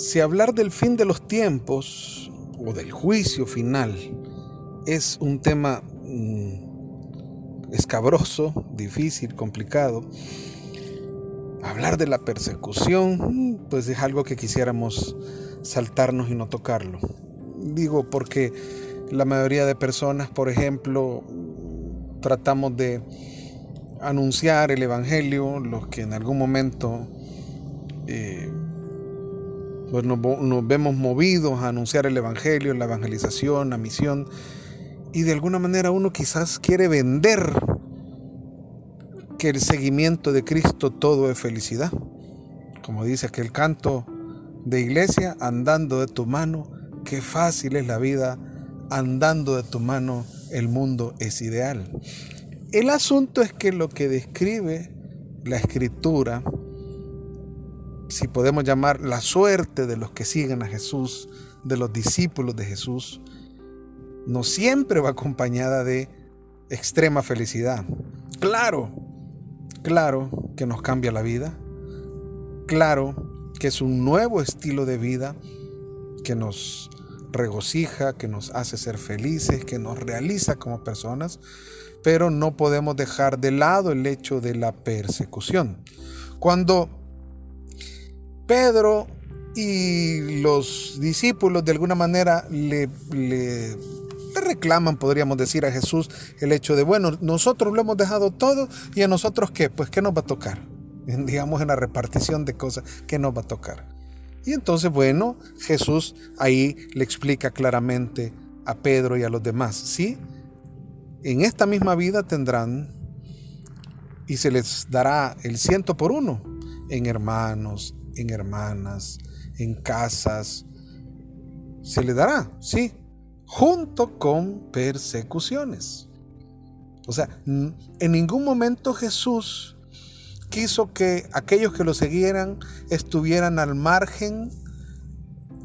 Si hablar del fin de los tiempos o del juicio final es un tema mm, escabroso, difícil, complicado, hablar de la persecución, pues es algo que quisiéramos saltarnos y no tocarlo. Digo porque la mayoría de personas, por ejemplo, tratamos de anunciar el Evangelio, los que en algún momento eh, pues nos, vemos movidos a anunciar el Evangelio, la evangelización, la misión, y de alguna manera uno quizás quiere vender que el seguimiento de Cristo todo es felicidad. Como dice aquel canto de iglesia, andando de tu mano, qué fácil es la vida, andando de tu mano el mundo es ideal. El asunto es que lo que describe la escritura, si podemos llamar la suerte de los que siguen a Jesús, de los discípulos de Jesús, no siempre va acompañada de extrema felicidad. Claro, claro que nos cambia la vida. Claro que es un nuevo estilo de vida que nos regocija, que nos hace ser felices, que nos realiza como personas, pero no podemos dejar de lado el hecho de la persecución. Cuando Pedro y los discípulos de alguna manera le, reclaman, podríamos decir, a Jesús el hecho de, bueno, nosotros lo hemos dejado todo y a nosotros qué, pues qué nos va a tocar, digamos en la repartición de cosas, ¿qué nos va a tocar? Y entonces, bueno, Jesús ahí le explica claramente a Pedro y a los demás, ¿sí? En esta misma vida tendrán y se les dará el ciento por uno en hermanos, en hermanas, en casas. Se les dará, sí, junto con persecuciones. O sea, en ningún momento Jesús quiso que aquellos que lo siguieran estuvieran al margen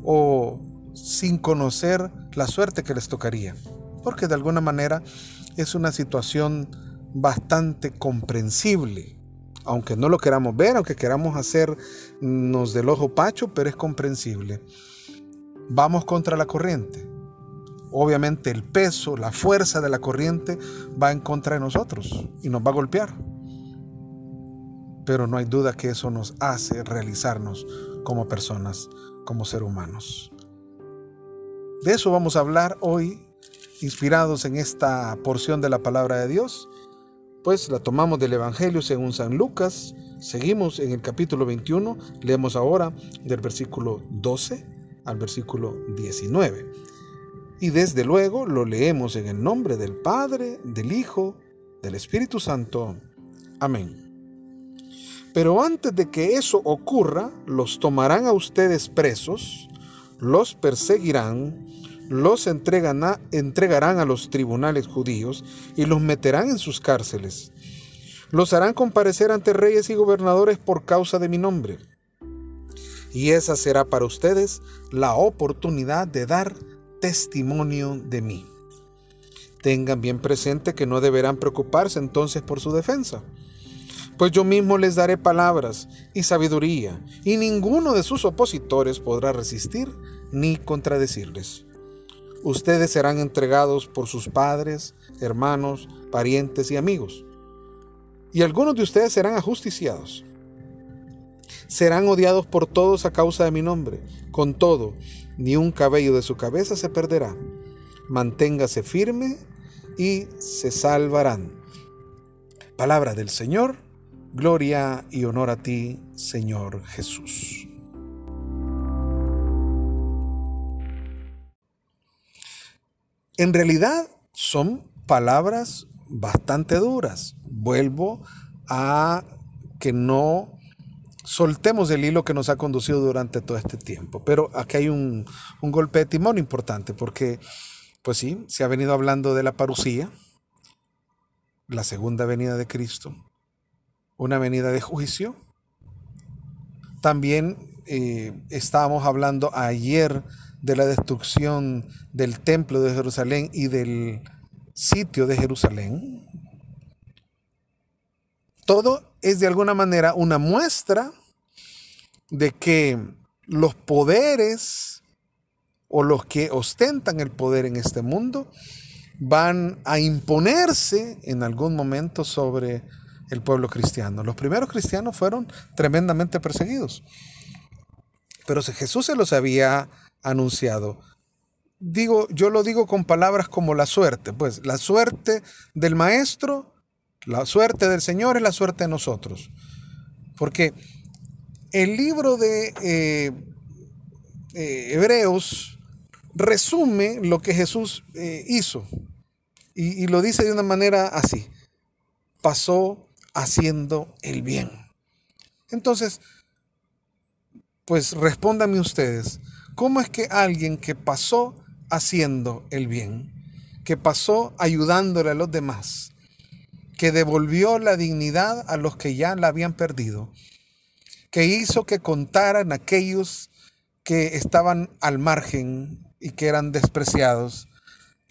o sin conocer la suerte que les tocaría. Porque de alguna manera es una situación bastante comprensible. Aunque no lo queramos ver, aunque queramos hacernos del ojo pacho, pero es comprensible. Vamos contra la corriente. Obviamente el peso, la fuerza de la corriente va en contra de nosotros y nos va a golpear pero no hay duda que eso nos hace realizarnos como personas, como seres humanos. De eso vamos a hablar hoy, inspirados en esta porción de la palabra de Dios, pues la tomamos del Evangelio según San Lucas, seguimos en el capítulo 21, leemos ahora del versículo 12 al versículo 19. Y desde luego lo leemos en el nombre del Padre, del Hijo, del Espíritu Santo. Amén. Pero antes de que eso ocurra, los tomarán a ustedes presos, los perseguirán, los entregarán a los tribunales judíos y los meterán en sus cárceles. Los harán comparecer ante reyes y gobernadores por causa de mi nombre. Y esa será para ustedes la oportunidad de dar testimonio de mí. Tengan bien presente que no deberán preocuparse entonces por su defensa pues yo mismo les daré palabras y sabiduría, y ninguno de sus opositores podrá resistir ni contradecirles. Ustedes serán entregados por sus padres, hermanos, parientes y amigos, y algunos de ustedes serán ajusticiados. Serán odiados por todos a causa de mi nombre. Con todo, ni un cabello de su cabeza se perderá. Manténgase firme y se salvarán. Palabra del Señor Gloria y honor a ti, Señor Jesús. En realidad son palabras bastante duras. Vuelvo a que no soltemos el hilo que nos ha conducido durante todo este tiempo. Pero aquí hay un, golpe de timón importante porque, pues sí, se ha venido hablando de la parucía, la segunda venida de Cristo, una venida de juicio. También eh, estábamos hablando ayer de la destrucción del templo de Jerusalén y del sitio de Jerusalén. Todo es de alguna manera una muestra de que los poderes o los que ostentan el poder en este mundo van a imponerse en algún momento sobre el pueblo cristiano. Los primeros cristianos fueron tremendamente perseguidos, pero Jesús se los había anunciado. Digo, yo lo digo con palabras como la suerte, pues la suerte del maestro, la suerte del Señor es la suerte de nosotros. Porque el libro de eh, eh, Hebreos resume lo que Jesús eh, hizo y, lo dice de una manera así. Pasó haciendo el bien. Entonces, pues respóndanme ustedes, ¿cómo es que alguien que pasó haciendo el bien, que pasó ayudándole a los demás, que devolvió la dignidad a los que ya la habían perdido, que hizo que contaran aquellos que estaban al margen y que eran despreciados,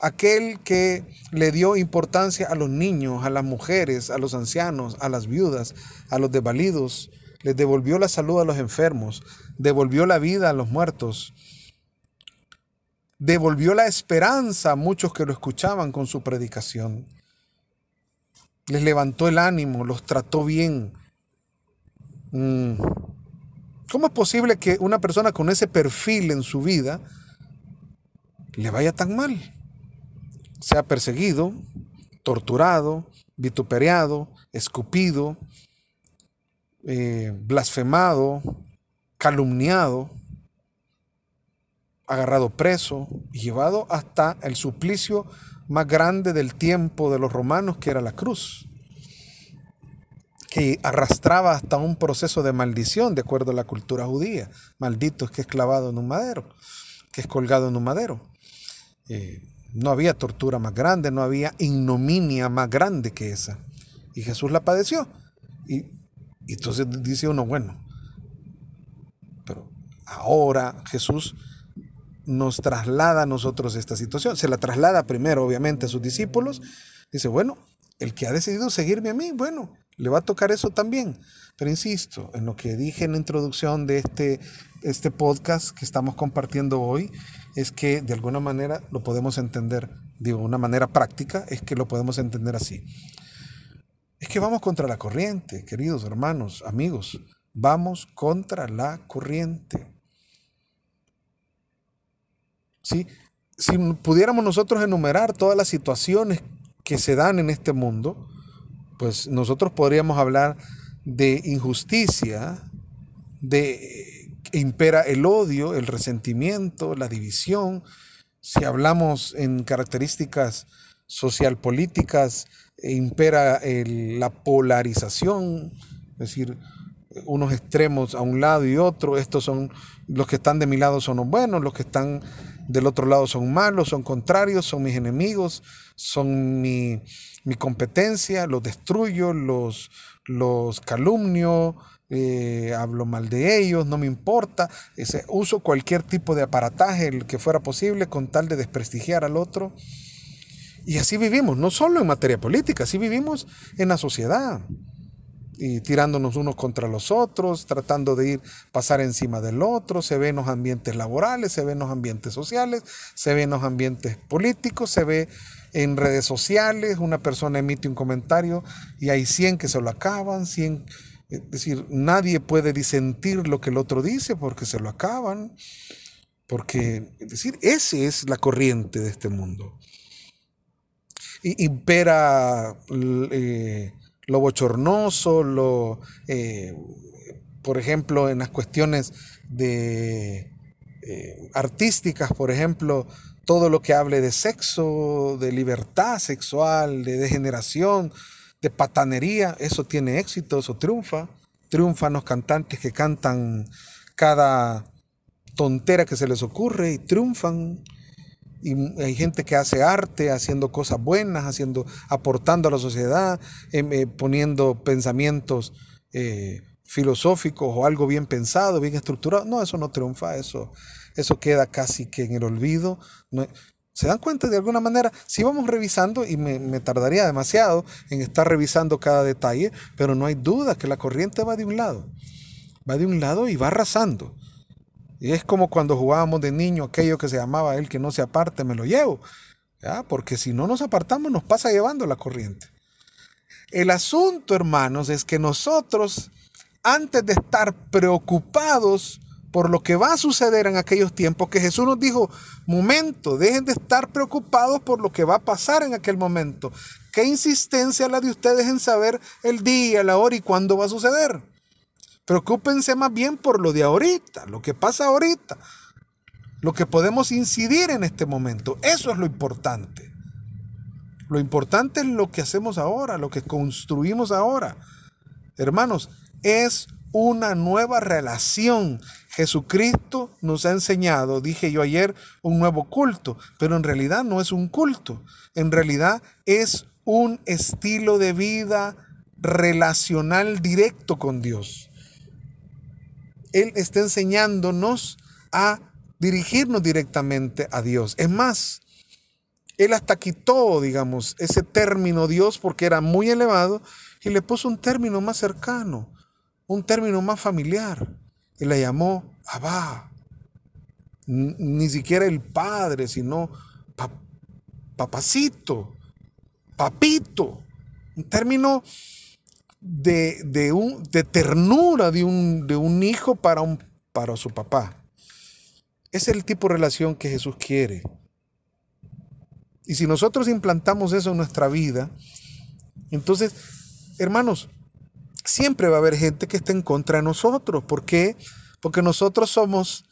aquel que le dio importancia a los niños, a las mujeres, a los ancianos, a las viudas, a los desvalidos, les devolvió la salud a los enfermos, devolvió la vida a los muertos, devolvió la esperanza a muchos que lo escuchaban con su predicación, les levantó el ánimo, los trató bien. Mm. ¿Cómo es posible que una persona con ese perfil en su vida le vaya tan mal? sea perseguido, torturado, vituperiado, escupido, eh, blasfemado, calumniado, agarrado preso y llevado hasta el suplicio más grande del tiempo de los romanos, que era la cruz, que arrastraba hasta un proceso de maldición, de acuerdo a la cultura judía. Maldito es que es clavado en un madero, que es colgado en un madero. Eh, no había tortura más grande, no había ignominia más grande que esa. Y Jesús la padeció. Y, entonces dice uno, bueno, pero ahora Jesús nos traslada a nosotros esta situación. Se la traslada primero, obviamente, a sus discípulos. Dice, bueno, el que ha decidido seguirme a mí, bueno, le va a tocar eso también. Pero insisto, en lo que dije en la introducción de este, este podcast que estamos compartiendo hoy, es que de alguna manera lo podemos entender, digo, una manera práctica, es que lo podemos entender así. Es que vamos contra la corriente, queridos hermanos, amigos, vamos contra la corriente. ¿Sí? Si pudiéramos nosotros enumerar todas las situaciones que se dan en este mundo, pues nosotros podríamos hablar de injusticia, de impera el odio, el resentimiento, la división. Si hablamos en características socialpolíticas, impera la polarización, es decir, unos extremos a un lado y otro. Estos son los que están de mi lado son los buenos, los que están del otro lado son malos, son contrarios, son mis enemigos, son mi, mi competencia, los destruyo, los, los calumnio, eh, hablo mal de ellos, no me importa, ese, uso cualquier tipo de aparataje, el que fuera posible, con tal de desprestigiar al otro. Y así vivimos, no solo en materia política, así vivimos en la sociedad. Y tirándonos unos contra los otros, tratando de ir pasar encima del otro, se ve en los ambientes laborales, se ve en los ambientes sociales, se ve en los ambientes políticos, se ve en redes sociales, una persona emite un comentario y hay 100 que se lo acaban, 100 es decir, nadie puede disentir lo que el otro dice porque se lo acaban. Porque, es decir, esa es la corriente de este mundo. Impera eh, lo bochornoso, lo, eh, por ejemplo, en las cuestiones de eh, artísticas, por ejemplo, todo lo que hable de sexo, de libertad sexual, de degeneración, de patanería, eso tiene éxito, eso triunfa. Triunfan los cantantes que cantan cada tontera que se les ocurre y triunfan. Y hay gente que hace arte, haciendo cosas buenas, haciendo, aportando a la sociedad, em, eh, poniendo pensamientos eh, filosóficos o algo bien pensado, bien estructurado. No, eso no triunfa, eso, eso queda casi que en el olvido. ¿Se dan cuenta de alguna manera? Si vamos revisando, y me, tardaría demasiado en estar revisando cada detalle, pero no hay duda que la corriente va de un lado. Va de un lado y va arrasando. Y es como cuando jugábamos de niño aquello que se llamaba el que no se aparte, me lo llevo. Porque si no nos apartamos nos pasa llevando la corriente. El asunto, hermanos, es que nosotros, antes de estar preocupados por lo que va a suceder en aquellos tiempos, que Jesús nos dijo, momento, dejen de estar preocupados por lo que va a pasar en aquel momento. ¿Qué insistencia la de ustedes en saber el día, la hora y cuándo va a suceder? Preocúpense más bien por lo de ahorita, lo que pasa ahorita, lo que podemos incidir en este momento. Eso es lo importante. Lo importante es lo que hacemos ahora, lo que construimos ahora. Hermanos, es una nueva relación. Jesucristo nos ha enseñado, dije yo ayer, un nuevo culto, pero en realidad no es un culto, en realidad es un estilo de vida relacional directo con Dios. Él está enseñándonos a dirigirnos directamente a Dios. Es más, él hasta quitó, digamos, ese término Dios porque era muy elevado y le puso un término más cercano, un término más familiar y le llamó Abba. Ni siquiera el padre, sino papacito, papito, un término de, un, de ternura de un, de un hijo para, un, para su papá. Es el tipo de relación que Jesús quiere. Y si nosotros implantamos eso en nuestra vida, entonces, hermanos, siempre va a haber gente que esté en contra de nosotros. ¿Por qué? Porque nosotros somos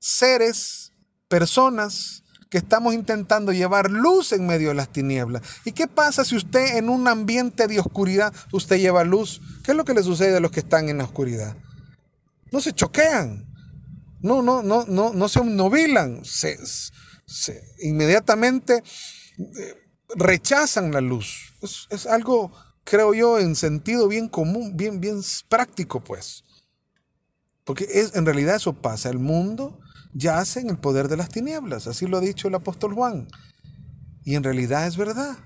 seres, personas que estamos intentando llevar luz en medio de las tinieblas. ¿Y qué pasa si usted en un ambiente de oscuridad usted lleva luz? ¿Qué es lo que le sucede a los que están en la oscuridad? No se choquean. No, no, no, no, no se obnubilan. Se, inmediatamente eh, rechazan la luz. Es, algo, creo yo, en sentido bien común, bien, bien práctico, pues. Porque es, en realidad eso pasa. El mundo yace en el poder de las tinieblas. Así lo ha dicho el apóstol Juan. Y en realidad es verdad.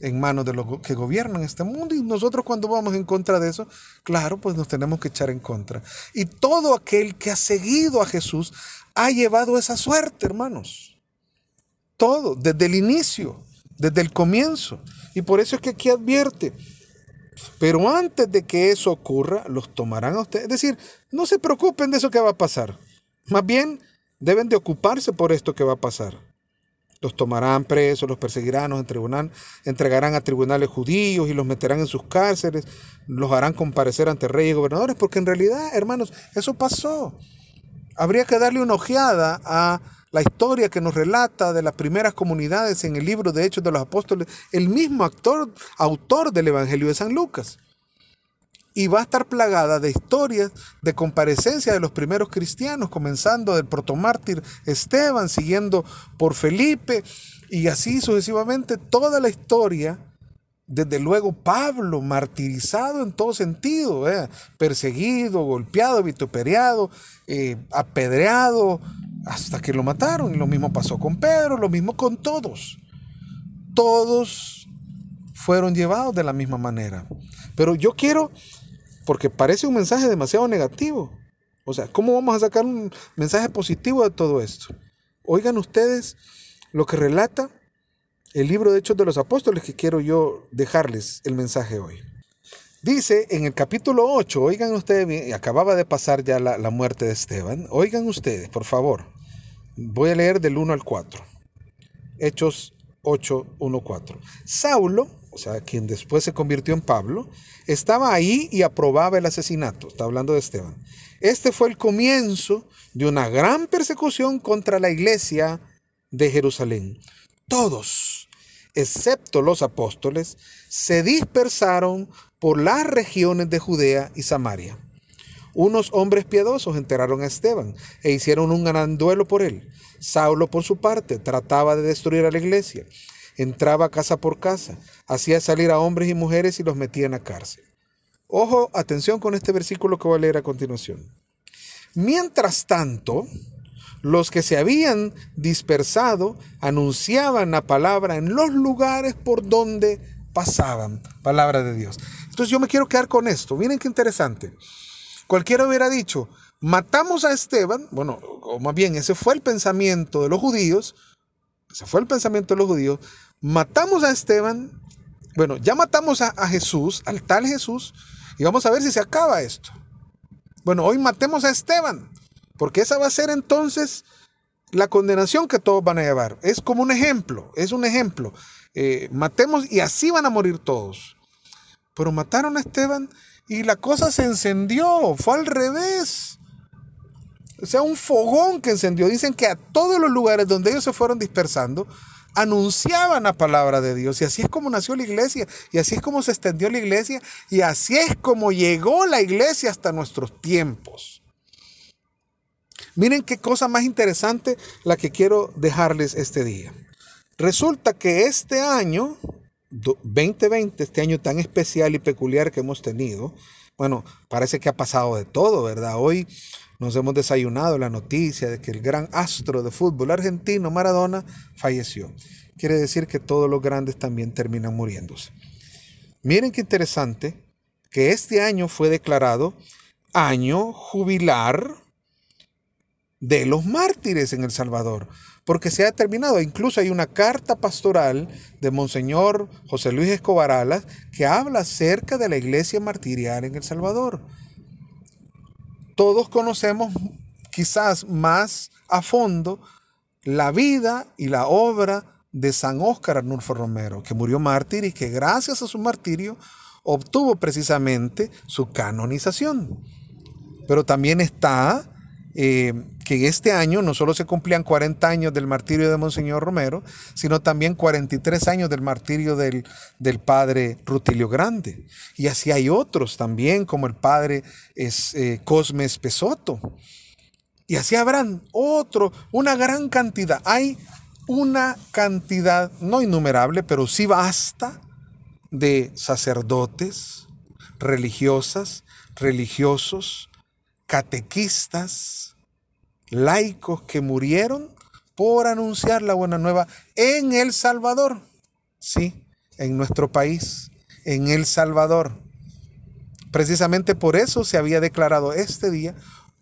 En manos de los que gobiernan este mundo. Y nosotros cuando vamos en contra de eso, claro, pues nos tenemos que echar en contra. Y todo aquel que ha seguido a Jesús ha llevado esa suerte, hermanos. Todo, desde el inicio, desde el comienzo. Y por eso es que aquí advierte, pero antes de que eso ocurra, los tomarán a ustedes. Es decir, no se preocupen de eso que va a pasar. Más bien, deben de ocuparse por esto que va a pasar. Los tomarán presos, los perseguirán, los entregarán a tribunales judíos y los meterán en sus cárceles, los harán comparecer ante reyes y gobernadores, porque en realidad, hermanos, eso pasó habría que darle una ojeada a la historia que nos relata de las primeras comunidades en el libro de Hechos de los Apóstoles, el mismo autor del Evangelio de San Lucas. Y va a estar plagada de historias de comparecencia de los primeros cristianos, comenzando del protomártir Esteban, siguiendo por Felipe, y así sucesivamente toda la historia desde luego Pablo, martirizado en todo sentido, ¿eh? perseguido, golpeado, vituperiado, eh, apedreado, hasta que lo mataron. Y lo mismo pasó con Pedro, lo mismo con todos. Todos fueron llevados de la misma manera. Pero yo quiero, porque parece un mensaje demasiado negativo. O sea, ¿cómo vamos a sacar un mensaje positivo de todo esto? Oigan ustedes lo que relata el libro de Hechos de los Apóstoles que quiero yo dejarles el mensaje hoy. Dice en el capítulo 8, oigan ustedes, acababa de pasar ya la, la muerte de Esteban, oigan ustedes, por favor, voy a leer del 1 al 4. Hechos 8, 1, 4. Saulo, o sea, quien después se convirtió en Pablo, estaba ahí y aprobaba el asesinato. Está hablando de Esteban. Este fue el comienzo de una gran persecución contra la iglesia de Jerusalén. Todos excepto los apóstoles, se dispersaron por las regiones de Judea y Samaria. Unos hombres piadosos enteraron a Esteban e hicieron un gran duelo por él. Saulo, por su parte, trataba de destruir a la iglesia. Entraba casa por casa, hacía salir a hombres y mujeres y los metía en la cárcel. Ojo, atención con este versículo que voy a leer a continuación. Mientras tanto, los que se habían dispersado anunciaban la palabra en los lugares por donde pasaban. Palabra de Dios. Entonces yo me quiero quedar con esto. Miren qué interesante. Cualquiera hubiera dicho, matamos a Esteban, bueno, o más bien ese fue el pensamiento de los judíos, ese fue el pensamiento de los judíos, matamos a Esteban, bueno, ya matamos a, a Jesús, al tal Jesús, y vamos a ver si se acaba esto. Bueno, hoy matemos a Esteban, porque esa va a ser entonces la condenación que todos van a llevar. Es como un ejemplo, es un ejemplo. Eh, matemos y así van a morir todos. Pero mataron a Esteban y la cosa se encendió, fue al revés. O sea, un fogón que encendió. Dicen que a todos los lugares donde ellos se fueron dispersando, anunciaban la palabra de Dios. Y así es como nació la iglesia. Y así es como se extendió la iglesia. Y así es como llegó la iglesia hasta nuestros tiempos. Miren qué cosa más interesante la que quiero dejarles este día. Resulta que este año, 2020, este año tan especial y peculiar que hemos tenido, bueno, parece que ha pasado de todo, ¿verdad? Hoy nos hemos desayunado la noticia de que el gran astro de fútbol argentino, Maradona, falleció. Quiere decir que todos los grandes también terminan muriéndose. Miren qué interesante que este año fue declarado año jubilar de los mártires en El Salvador, porque se ha terminado. Incluso hay una carta pastoral de Monseñor José Luis Escobar Alas que habla acerca de la iglesia martirial en El Salvador. Todos conocemos quizás más a fondo la vida y la obra de San Óscar Arnulfo Romero, que murió mártir y que gracias a su martirio obtuvo precisamente su canonización. Pero también está eh, que este año no solo se cumplían 40 años del martirio de Monseñor Romero, sino también 43 años del martirio del, del padre Rutilio Grande. Y así hay otros también, como el padre es, eh, Cosme Espesoto. Y así habrán otro, una gran cantidad. Hay una cantidad, no innumerable, pero sí basta, de sacerdotes, religiosas, religiosos, catequistas, laicos que murieron por anunciar la buena nueva en El Salvador. Sí, en nuestro país, en El Salvador. Precisamente por eso se había declarado este día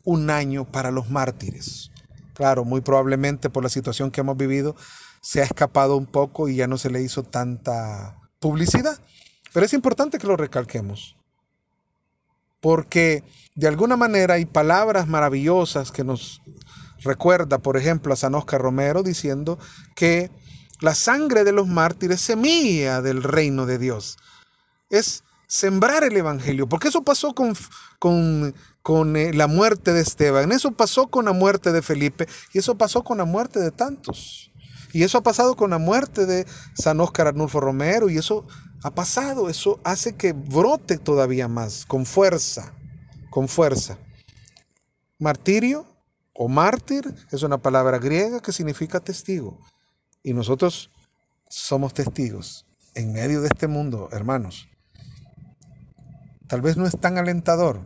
un año para los mártires. Claro, muy probablemente por la situación que hemos vivido se ha escapado un poco y ya no se le hizo tanta publicidad. Pero es importante que lo recalquemos. Porque de alguna manera hay palabras maravillosas que nos recuerda, por ejemplo, a San Oscar Romero diciendo que la sangre de los mártires semilla del reino de Dios. Es sembrar el Evangelio, porque eso pasó con, con, con eh, la muerte de Esteban, eso pasó con la muerte de Felipe y eso pasó con la muerte de tantos. Y eso ha pasado con la muerte de San Óscar Arnulfo Romero y eso ha pasado, eso hace que brote todavía más, con fuerza con fuerza. Martirio o mártir es una palabra griega que significa testigo. Y nosotros somos testigos en medio de este mundo, hermanos. Tal vez no es tan alentador,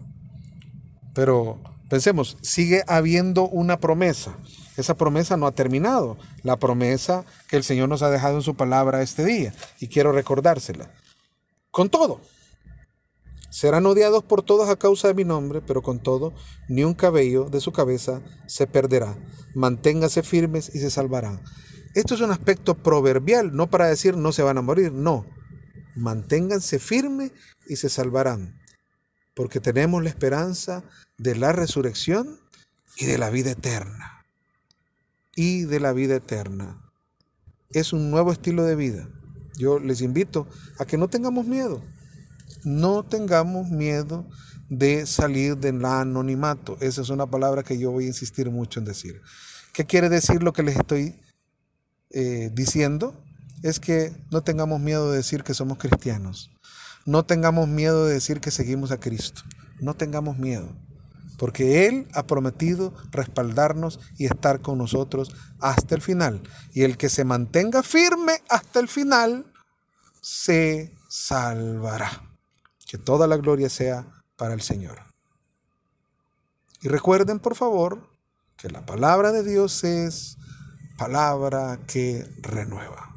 pero pensemos, sigue habiendo una promesa. Esa promesa no ha terminado. La promesa que el Señor nos ha dejado en su palabra este día. Y quiero recordársela. Con todo, Serán odiados por todos a causa de mi nombre, pero con todo, ni un cabello de su cabeza se perderá. Manténgase firmes y se salvarán. Esto es un aspecto proverbial, no para decir no se van a morir, no. Manténganse firmes y se salvarán, porque tenemos la esperanza de la resurrección y de la vida eterna. Y de la vida eterna. Es un nuevo estilo de vida. Yo les invito a que no tengamos miedo no tengamos miedo de salir del anonimato. Esa es una palabra que yo voy a insistir mucho en decir. ¿Qué quiere decir lo que les estoy eh, diciendo? Es que no tengamos miedo de decir que somos cristianos. No tengamos miedo de decir que seguimos a Cristo. No tengamos miedo. Porque Él ha prometido respaldarnos y estar con nosotros hasta el final. Y el que se mantenga firme hasta el final, se salvará. Que toda la gloria sea para el Señor. Y recuerden, por favor, que la palabra de Dios es palabra que renueva.